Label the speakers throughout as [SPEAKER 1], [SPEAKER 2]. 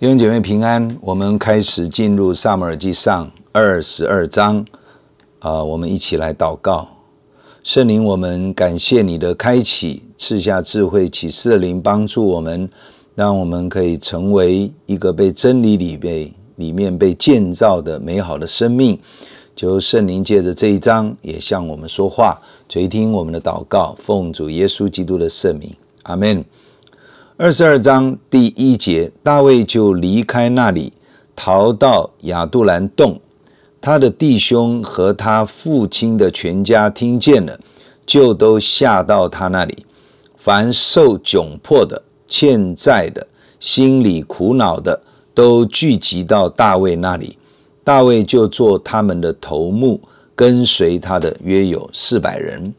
[SPEAKER 1] 弟兄姐妹平安，我们开始进入撒母耳记上二十二章，啊，我们一起来祷告。圣灵，我们感谢你的开启，赐下智慧启示的灵，帮助我们，让我们可以成为一个被真理里被里面被建造的美好的生命。求圣灵借着这一章也向我们说话，垂听我们的祷告，奉主耶稣基督的圣名，阿门。二十二章第一节，大卫就离开那里，逃到亚杜兰洞。他的弟兄和他父亲的全家听见了，就都下到他那里。凡受窘迫的、欠债的、心里苦恼的，都聚集到大卫那里。大卫就做他们的头目，跟随他的约有四百人。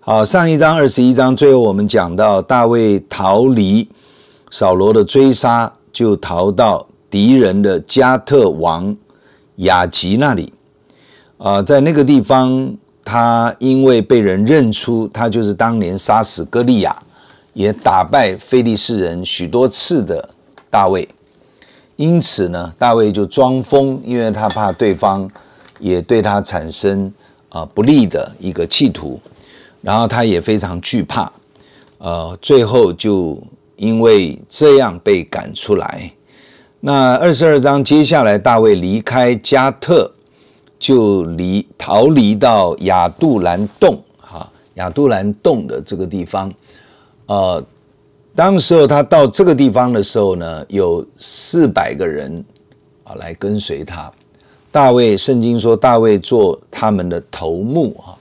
[SPEAKER 1] 好，上一章二十一章最后我们讲到大卫逃离。扫罗的追杀，就逃到敌人的加特王亚吉那里啊，在那个地方，他因为被人认出他就是当年杀死歌利亚，也打败非利士人许多次的大卫，因此呢，大卫就装疯，因为他怕对方也对他产生啊不利的一个企图，然后他也非常惧怕，呃，最后就。因为这样被赶出来，那二十二章接下来，大卫离开加特，就离逃离到亚杜兰洞，哈，亚杜兰洞的这个地方，呃，当时候他到这个地方的时候呢，有四百个人啊来跟随他。大卫圣经说，大卫做他们的头目，哈，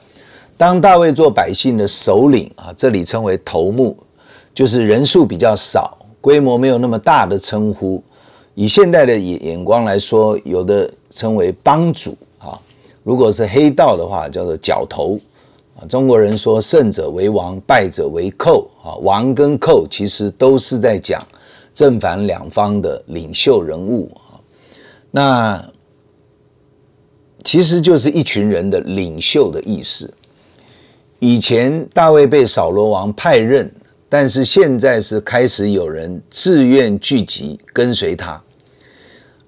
[SPEAKER 1] 当大卫做百姓的首领啊，这里称为头目。就是人数比较少，规模没有那么大的称呼。以现代的眼眼光来说，有的称为帮主啊。如果是黑道的话，叫做角头啊。中国人说胜者为王，败者为寇啊。王跟寇其实都是在讲正反两方的领袖人物啊。那其实就是一群人的领袖的意思。以前大卫被扫罗王派任。但是现在是开始有人自愿聚集跟随他，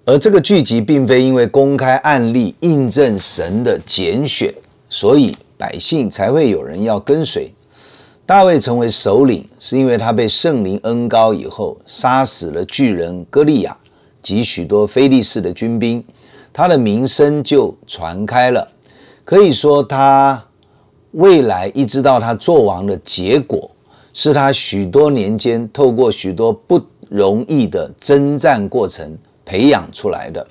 [SPEAKER 1] 而这个聚集并非因为公开案例印证神的拣选，所以百姓才会有人要跟随。大卫成为首领，是因为他被圣灵恩膏以后，杀死了巨人歌利亚及许多非利士的军兵，他的名声就传开了。可以说，他未来一直到他做王的结果。是他许多年间透过许多不容易的征战过程培养出来的，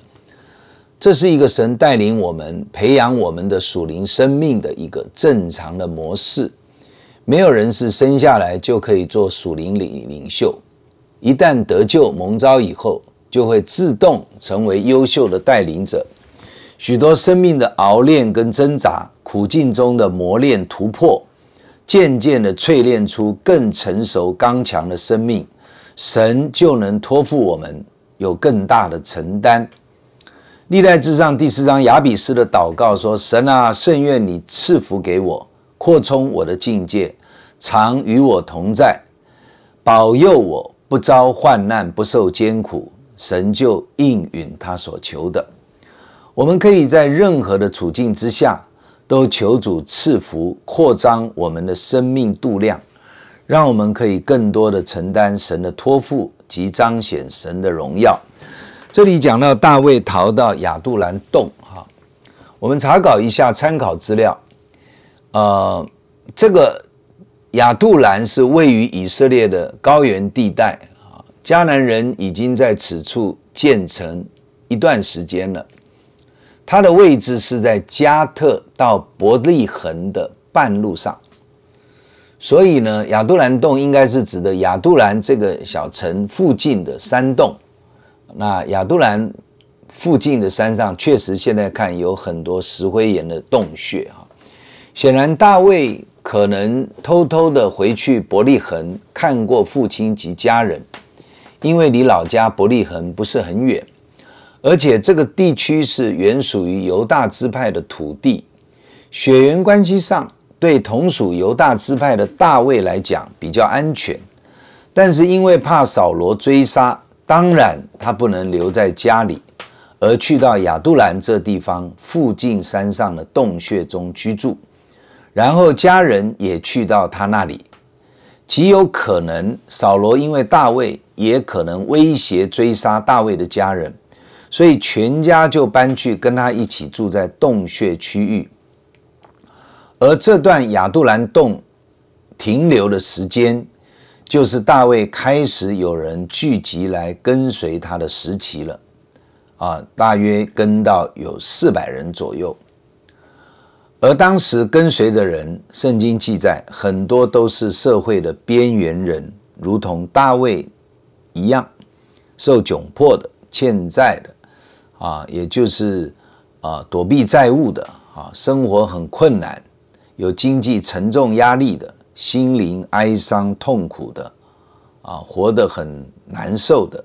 [SPEAKER 1] 这是一个神带领我们培养我们的属灵生命的一个正常的模式。没有人是生下来就可以做属灵领领袖，一旦得救蒙召以后，就会自动成为优秀的带领者。许多生命的熬炼跟挣扎，苦境中的磨练突破。渐渐的淬炼出更成熟刚强的生命，神就能托付我们有更大的承担。历代志上第四章亚比斯的祷告说：“神啊，甚愿你赐福给我，扩充我的境界，常与我同在，保佑我不遭患难，不受艰苦。”神就应允他所求的。我们可以在任何的处境之下。都求主赐福，扩张我们的生命度量，让我们可以更多的承担神的托付及彰显神的荣耀。这里讲到大卫逃到亚杜兰洞，哈，我们查考一下参考资料。呃，这个亚杜兰是位于以色列的高原地带，啊，迦南人已经在此处建成一段时间了。它的位置是在加特到伯利恒的半路上，所以呢，亚杜兰洞应该是指的亚杜兰这个小城附近的山洞。那亚杜兰附近的山上，确实现在看有很多石灰岩的洞穴哈。显然，大卫可能偷偷的回去伯利恒看过父亲及家人，因为离老家伯利恒不是很远。而且这个地区是原属于犹大支派的土地，血缘关系上对同属犹大支派的大卫来讲比较安全，但是因为怕扫罗追杀，当然他不能留在家里，而去到亚杜兰这地方附近山上的洞穴中居住，然后家人也去到他那里。极有可能，扫罗因为大卫也可能威胁追杀大卫的家人，所以全家就搬去跟他一起住在洞穴区域。而这段亚杜兰洞停留的时间，就是大卫开始有人聚集来跟随他的时期了，啊，大约跟到有四百人左右。而当时跟随的人，圣经记载很多都是社会的边缘人，如同大卫一样，受窘迫的、欠债的，啊，也就是啊躲避债务的，啊，生活很困难，有经济沉重压力的，心灵哀伤痛苦的，啊，活得很难受的，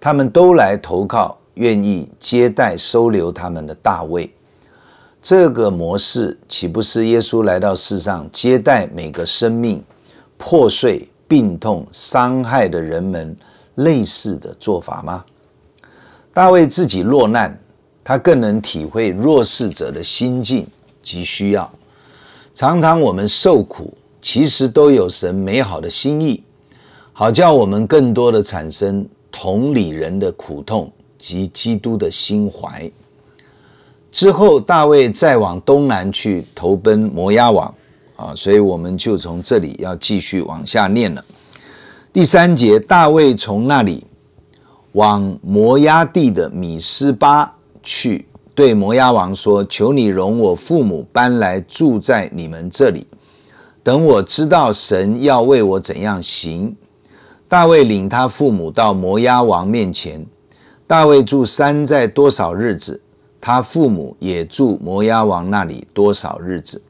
[SPEAKER 1] 他们都来投靠，愿意接待收留他们的大卫。这个模式岂不是耶稣来到世上接待每个生命破碎、病痛、伤害的人们类似的做法吗？大卫自己落难，他更能体会弱势者的心境及需要。常常我们受苦，其实都有神美好的心意，好叫我们更多的产生同理人的苦痛及基督的心怀。之后，大卫再往东南去投奔摩押王，啊，所以我们就从这里要继续往下念了。第三节，大卫从那里往摩押地的米斯巴去，对摩押王说：“求你容我父母搬来住在你们这里，等我知道神要为我怎样行。”大卫领他父母到摩押王面前，大卫住山寨多少日子？他父母也住摩押王那里多少日子？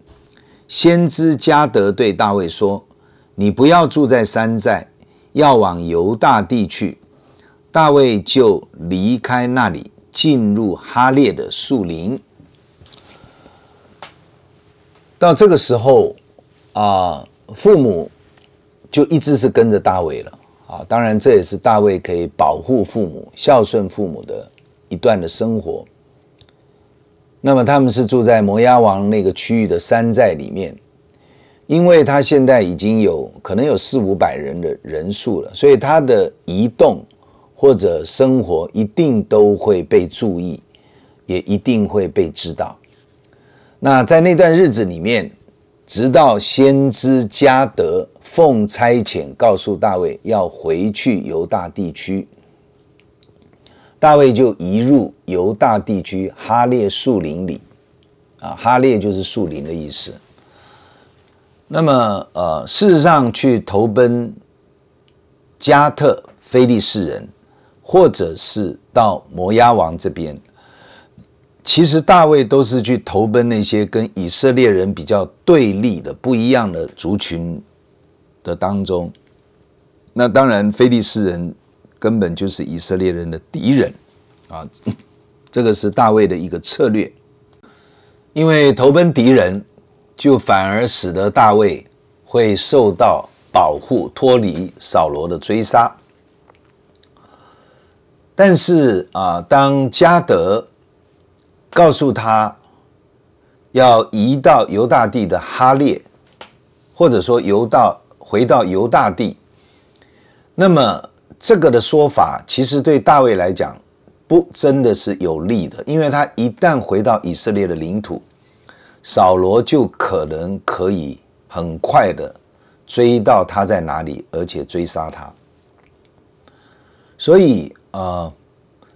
[SPEAKER 1] 先知加得对大卫说：“你不要住在山寨，要往犹大地去。”大卫就离开那里，进入哈列的树林。到这个时候啊，父母就一直是跟着大卫了啊。当然，这也是大卫可以保护父母、孝顺父母的一段的生活。那么他们是住在摩押王那个区域的山寨里面，因为他现在已经有可能有四五百人的人数了，所以他的移动或者生活一定都会被注意，也一定会被知道。那在那段日子里面，直到先知加得奉差遣告诉大卫要回去犹大地区。大卫就移入犹大地区哈列树林里，啊，哈列就是树林的意思。那么，呃，事实上去投奔加特非利士人，或者是到摩押王这边，其实大卫都是去投奔那些跟以色列人比较对立的、不一样的族群的当中。那当然，非利士人。根本就是以色列人的敌人啊！这个是大卫的一个策略，因为投奔敌人，就反而使得大卫会受到保护，脱离扫罗的追杀。但是啊，当加德告诉他要移到犹大地的哈列，或者说犹大回到犹大地，那么。这个的说法其实对大卫来讲不真的是有利的，因为他一旦回到以色列的领土，扫罗就可能可以很快的追到他在哪里，而且追杀他。所以，呃，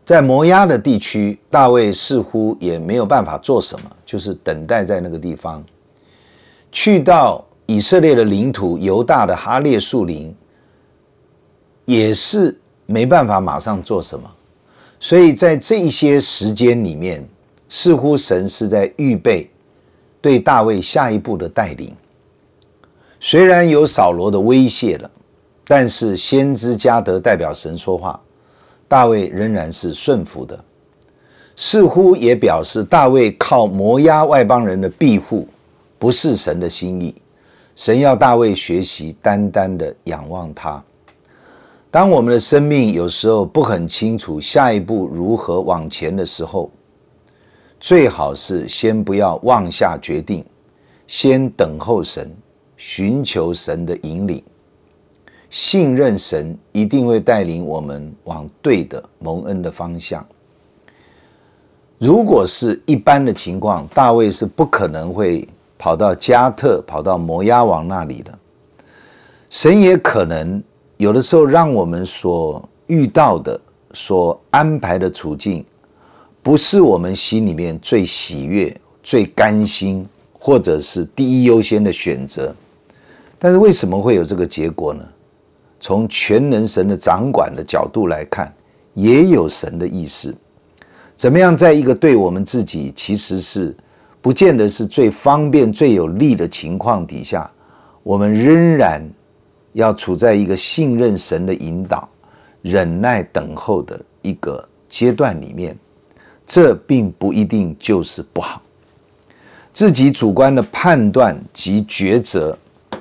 [SPEAKER 1] 在摩押的地区，大卫似乎也没有办法做什么，就是等待在那个地方。去到以色列的领土，犹大的哈列树林。也是没办法马上做什么，所以在这一些时间里面，似乎神是在预备对大卫下一步的带领。虽然有扫罗的威胁了，但是先知加得代表神说话，大卫仍然是顺服的。似乎也表示大卫靠摩押外邦人的庇护，不是神的心意。神要大卫学习单单的仰望他。当我们的生命有时候不很清楚下一步如何往前的时候，最好是先不要妄下决定，先等候神，寻求神的引领，信任神一定会带领我们往对的蒙恩的方向。如果是一般的情况，大卫是不可能会跑到加特、跑到摩押王那里的。神也可能有的时候让我们所遇到的、所安排的处境，不是我们心里面最喜悦、最甘心，或者是第一优先的选择。但是为什么会有这个结果呢？从全能神的掌管的角度来看，也有神的意思。怎么样，在一个对我们自己其实是不见得是最方便、最有利的情况底下，我们仍然要处在一个信任神的引导、忍耐等候的一个阶段里面，这并不一定就是不好。自己主观的判断及抉择，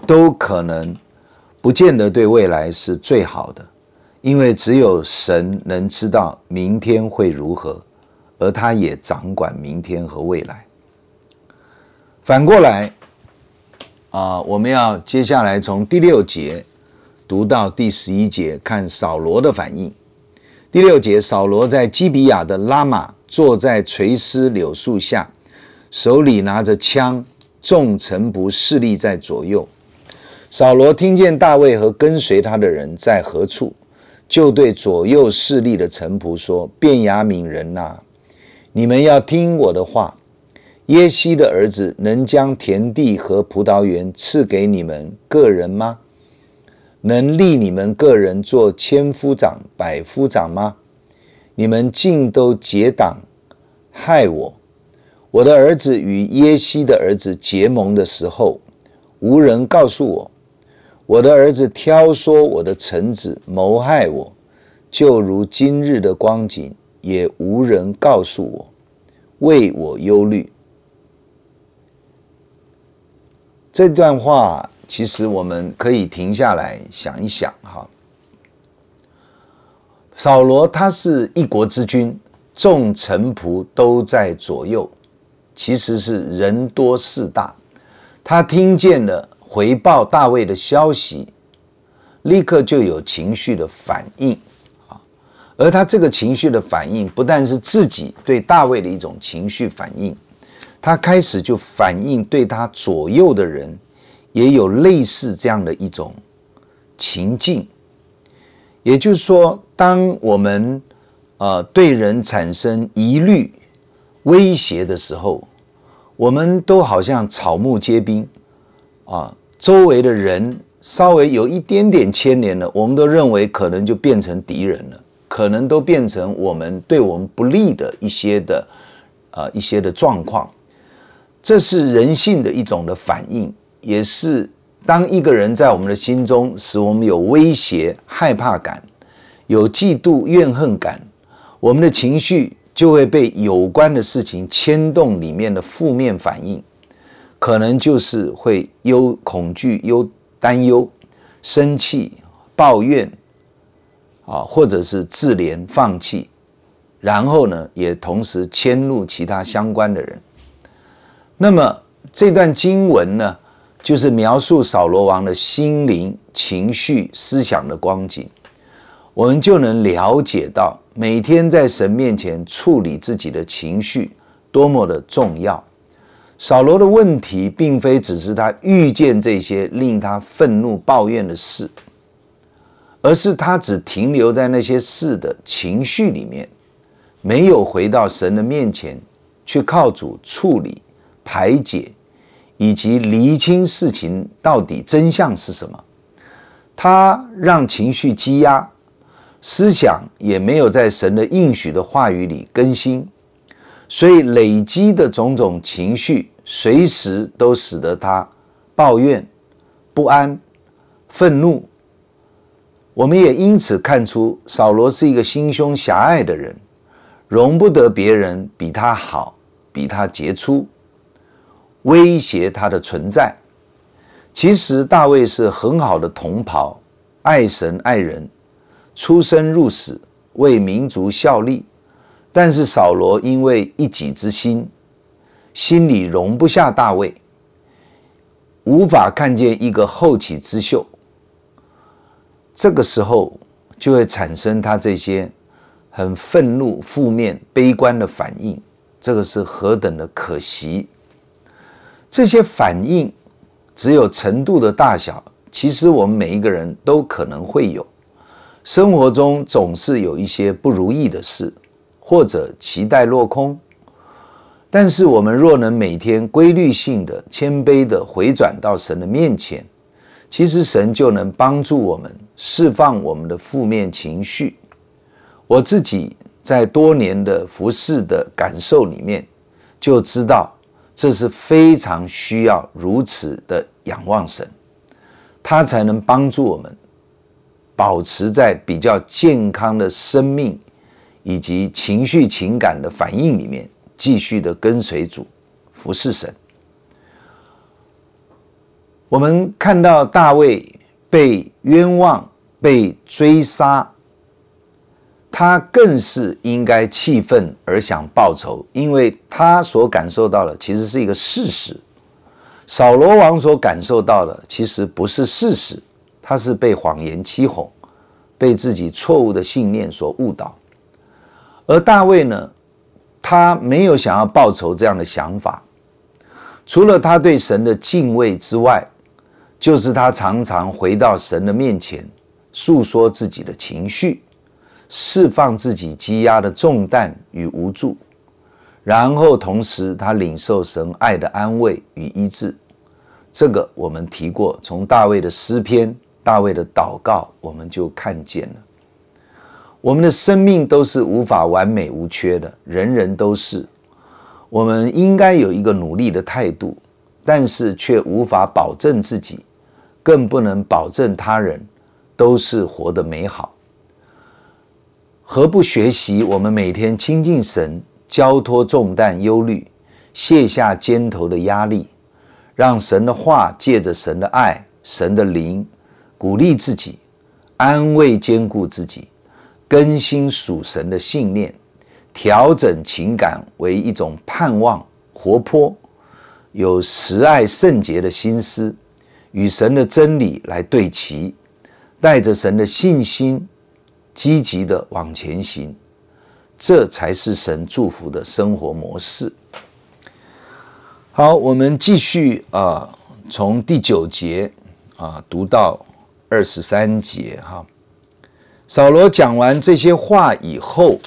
[SPEAKER 1] 都可能不见得对未来是最好的，因为只有神能知道明天会如何。而他也掌管明天和未来。反过来，啊，我们要接下来从第六节读到第十一节，看扫罗的反应。第六节，扫罗在基比亚的拉玛坐在垂丝柳树下，手里拿着枪，众臣仆侍立在左右。扫罗听见大卫和跟随他的人在何处，就对左右侍立的臣仆说：“便雅悯人呐！”你们要听我的话，耶西的儿子能将田地和葡萄园赐给你们个人吗？能立你们个人做千夫长、百夫长吗？你们尽都结党害我。我的儿子与耶西的儿子结盟的时候，无人告诉我。我的儿子挑唆我的臣子谋害我，就如今日的光景。也无人告诉我，为我忧虑。这段话其实我们可以停下来想一想哈。扫罗他是一国之君，众臣仆都在左右，其实是人多势大。他听见了回报大卫的消息，立刻就有情绪的反应。而他这个情绪的反应，不但是自己对大卫的一种情绪反应，他开始就反映对他左右的人，也有类似这样的一种情境。也就是说，当我们呃对人产生疑虑、威胁的时候，我们都好像草木皆兵啊，周围的人稍微有一点点牵连了，我们都认为可能就变成敌人了。可能都变成我们对我们不利的一些的，呃，一些的状况，这是人性的一种的反应，也是当一个人在我们的心中使我们有威胁、害怕感，有嫉妒、怨恨感，我们的情绪就会被有关的事情牵动，里面的负面反应，可能就是会忧、恐惧、忧、担忧、生气、抱怨。啊，或者是自怜放弃，然后呢，也同时迁怒其他相关的人。那么这段经文呢，就是描述扫罗王的心灵、情绪、思想的光景，我们就能了解到每天在神面前处理自己的情绪多么的重要。扫罗的问题，并非只是他遇见这些令他愤怒、抱怨的事。而是他只停留在那些事的情绪里面，没有回到神的面前去靠主处理、排解，以及厘清事情到底真相是什么。他让情绪积压，思想也没有在神的应许的话语里更新，所以累积的种种情绪，随时都使得他抱怨、不安、愤怒。我们也因此看出，扫罗是一个心胸狭隘的人，容不得别人比他好、比他杰出，威胁他的存在。其实大卫是很好的同袍，爱神爱人，出生入死，为民族效力。但是扫罗因为一己之心，心里容不下大卫，无法看见一个后起之秀。这个时候就会产生他这些很愤怒、负面、悲观的反应。这个是何等的可惜！这些反应只有程度的大小，其实我们每一个人都可能会有。生活中总是有一些不如意的事，或者期待落空。但是我们若能每天规律性的、谦卑的回转到神的面前，其实神就能帮助我们释放我们的负面情绪。我自己。在多年的服侍的感受里面，就知道这是非常需要如此的仰望神，他才能帮助我们保持在比较健康的生命以及情绪情感的反应里面，继续的跟随主服侍神。我们看到大卫被冤枉、被追杀。他更是应该气愤而想报仇，因为他所感受到的其实是一个事实。扫罗王所感受到的其实不是事实，他是被谎言欺哄，被自己错误的信念所误导。而大卫呢，他没有想要报仇这样的想法，除了他对神的敬畏之外，就是他常常回到神的面前，诉说自己的情绪。释放自己积压的重担与无助，然后同时他领受神爱的安慰与医治。这个我们提过，从大卫的诗篇、大卫的祷告，我们就看见了。我们的生命都是无法完美无缺的，人人都是。我们应该有一个努力的态度，但是却无法保证自己，更不能保证他人都是活得美好。何不学习我们每天亲近神，交托重担、忧虑，卸下肩头的压力，让神的话借着神的爱、神的灵，鼓励自己，安慰坚固自己，更新属神的信念，调整情感为一种盼望、活泼、有慈爱、圣洁的心思，与神的真理来对齐，带着神的信心。积极的往前行，这才是神祝福的生活模式。好，我们继续啊，从第九节啊读到二十三节哈。扫罗讲完这些话以后，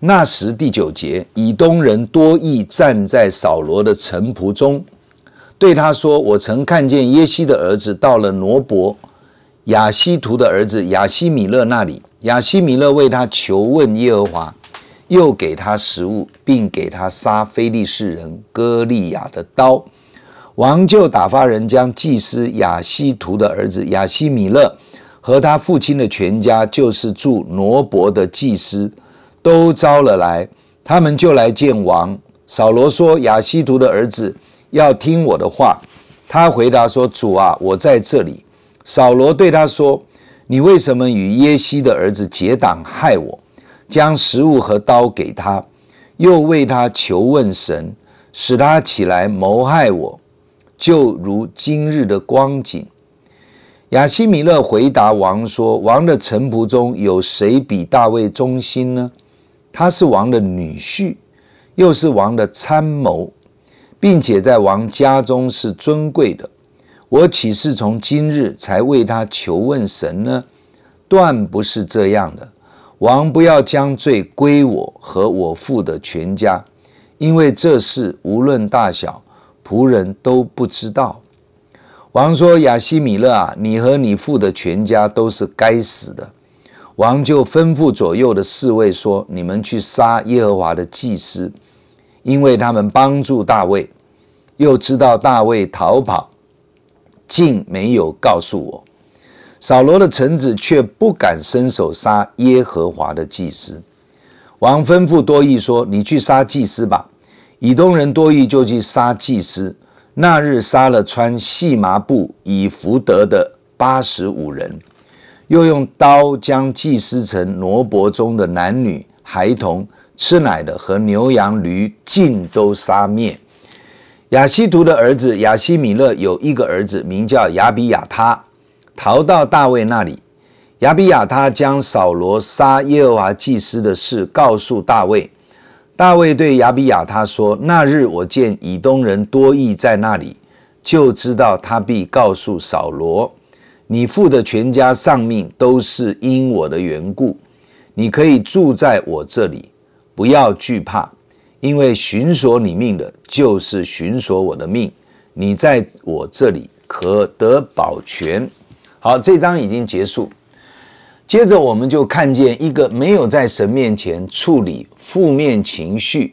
[SPEAKER 1] 那时第九节，以东人多益站在扫罗的臣仆中，对他说：“我曾看见耶西的儿子到了挪伯。”亚希图的儿子亚西米勒那里，亚西米勒为他求问耶和华，又给他食物，并给他杀非利士人歌利亚的刀。王就打发人将祭司亚希图的儿子亚西米勒和他父亲的全家，就是住挪伯的祭司，都招了来。他们就来见王。扫罗说：“亚希图的儿子要听我的话。”他回答说：“主啊，我在这里。”扫罗对他说：“你为什么与耶西的儿子结党害我？将食物和刀给他，又为他求问神，使他起来谋害我，就如今日的光景。”亚希米勒回答王说：“王的臣仆中有谁比大卫忠心呢？他是王的女婿，又是王的参谋，并且在王家中是尊贵的。”我岂是从今日才为他求问神呢？断不是这样的。王不要将罪归我和我父的全家，因为这事无论大小，仆人都不知道。王说：“亚西米勒啊，你和你父的全家都是该死的。”王就吩咐左右的侍卫说：“你们去杀耶和华的祭司，因为他们帮助大卫，又知道大卫逃跑。”竟没有告诉我，扫罗的臣子却不敢伸手杀耶和华的祭司。王吩咐多益说：“你去杀祭司吧。”以东人多益就去杀祭司。那日杀了穿细麻布以弗得的八十五人，又用刀将祭司城挪伯中的男女孩童、吃奶的和牛羊驴尽都杀灭。亚希图的儿子亚希米勒有一个儿子，名叫亚比亚他，逃到大卫那里。亚比亚他将扫罗杀耶和华祭司的事告诉大卫。大卫对亚比亚他说：“那日我见以东人多益在那里，就知道他必告诉扫罗，你父的全家丧命都是因我的缘故。你可以住在我这里，不要惧怕。”因为寻索你命的，就是寻索我的命。你在我这里可得保全。好，这章已经结束。接着，我们就看见一个没有在神面前处理负面情绪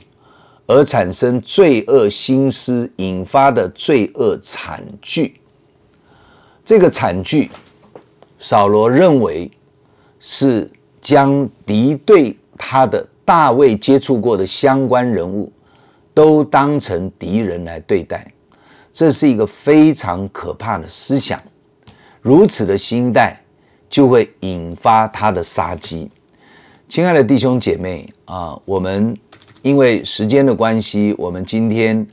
[SPEAKER 1] 而产生罪恶心思引发的罪恶惨剧。这个惨剧，扫罗认为是将敌对他的。大卫接触过的相关人物，都当成敌人来对待，这是一个非常可怕的思想。如此的心态，就会引发他的杀机。亲爱的弟兄姐妹啊，我们因为时间的关系，我们今天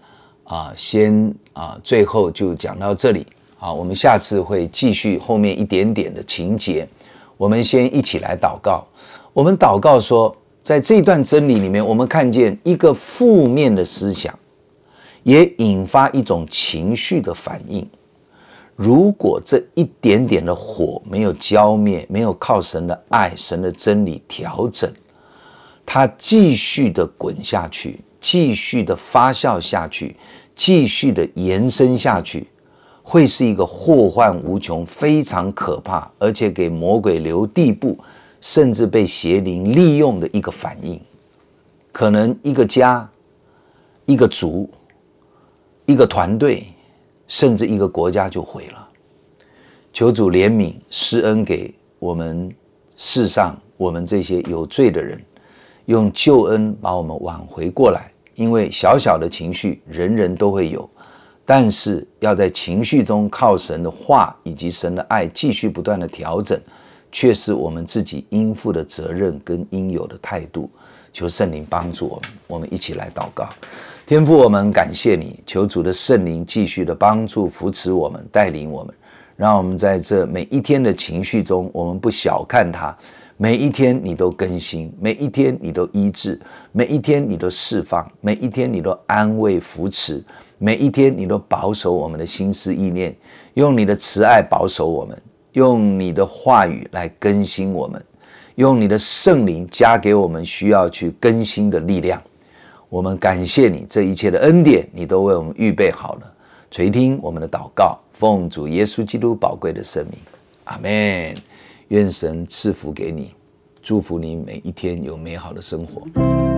[SPEAKER 1] 啊，先啊，最后就讲到这里。啊，我们下次会继续后面一点点的情节。我们先一起来祷告。我们祷告说。在这段真理里面，我们看见一个负面的思想，也引发一种情绪的反应。如果这一点点的火没有浇灭，没有靠神的爱、神的真理调整，它继续的滚下去，继续的发酵下去，继续的延伸下去，会是一个祸患无穷、非常可怕，而且给魔鬼留地步。甚至被邪灵利用的一个反应，可能一个家、一个族、一个团队，甚至一个国家就毁了。求主怜悯、施恩给我们世上我们这些有罪的人，用救恩把我们挽回过来。因为小小的情绪，人人都会有，但是要在情绪中靠神的话以及神的爱，继续不断的调整。却是我们自己应负的责任跟应有的态度。求圣灵帮助我们，我们一起来祷告。天父，我们感谢你，求主的圣灵继续的帮助、扶持我们、带领我们，让我们在这每一天的情绪中，我们不小看它。每一天你都更新，每一天你都医治，每一天你都释放，每一天你都安慰、扶持，每一天你都保守我们的心思意念，用你的慈爱保守我们。用你的话语来更新我们，用你的圣灵加给我们需要去更新的力量。我们感谢你这一切的恩典，你都为我们预备好了。垂听我们的祷告，奉主耶稣基督宝贵的圣名，阿门。愿神赐福给你，祝福你每一天有美好的生活。